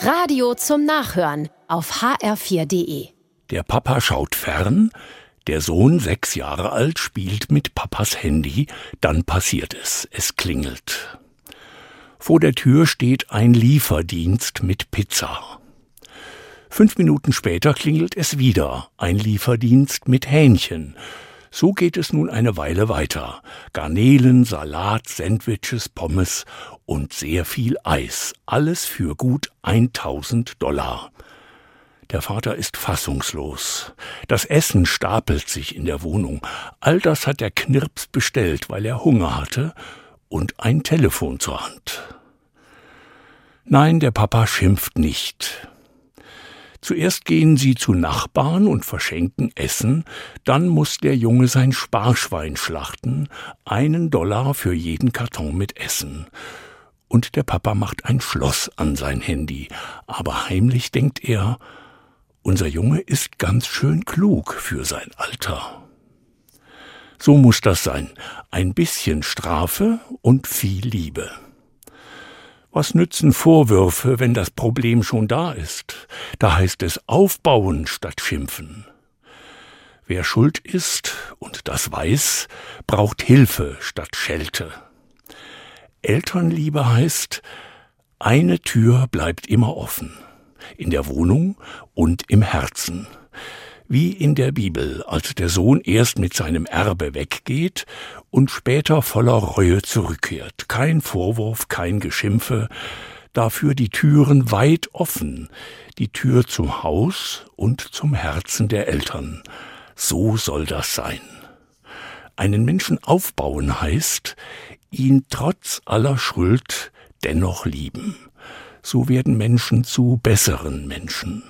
Radio zum Nachhören auf hr4.de. Der Papa schaut fern, der Sohn, sechs Jahre alt, spielt mit Papas Handy, dann passiert es, es klingelt. Vor der Tür steht ein Lieferdienst mit Pizza. Fünf Minuten später klingelt es wieder, ein Lieferdienst mit Hähnchen. So geht es nun eine Weile weiter. Garnelen, Salat, Sandwiches, Pommes und sehr viel Eis. Alles für gut 1000 Dollar. Der Vater ist fassungslos. Das Essen stapelt sich in der Wohnung. All das hat der Knirps bestellt, weil er Hunger hatte und ein Telefon zur Hand. Nein, der Papa schimpft nicht. Zuerst gehen sie zu Nachbarn und verschenken Essen, dann muss der Junge sein Sparschwein schlachten, einen Dollar für jeden Karton mit Essen. Und der Papa macht ein Schloss an sein Handy, aber heimlich denkt er, unser Junge ist ganz schön klug für sein Alter. So muss das sein, ein bisschen Strafe und viel Liebe. Was nützen Vorwürfe, wenn das Problem schon da ist? Da heißt es aufbauen statt schimpfen. Wer schuld ist und das weiß, braucht Hilfe statt Schelte. Elternliebe heißt, eine Tür bleibt immer offen, in der Wohnung und im Herzen wie in der Bibel, als der Sohn erst mit seinem Erbe weggeht und später voller Reue zurückkehrt. Kein Vorwurf, kein Geschimpfe, dafür die Türen weit offen, die Tür zum Haus und zum Herzen der Eltern. So soll das sein. Einen Menschen aufbauen heißt, ihn trotz aller Schuld dennoch lieben. So werden Menschen zu besseren Menschen.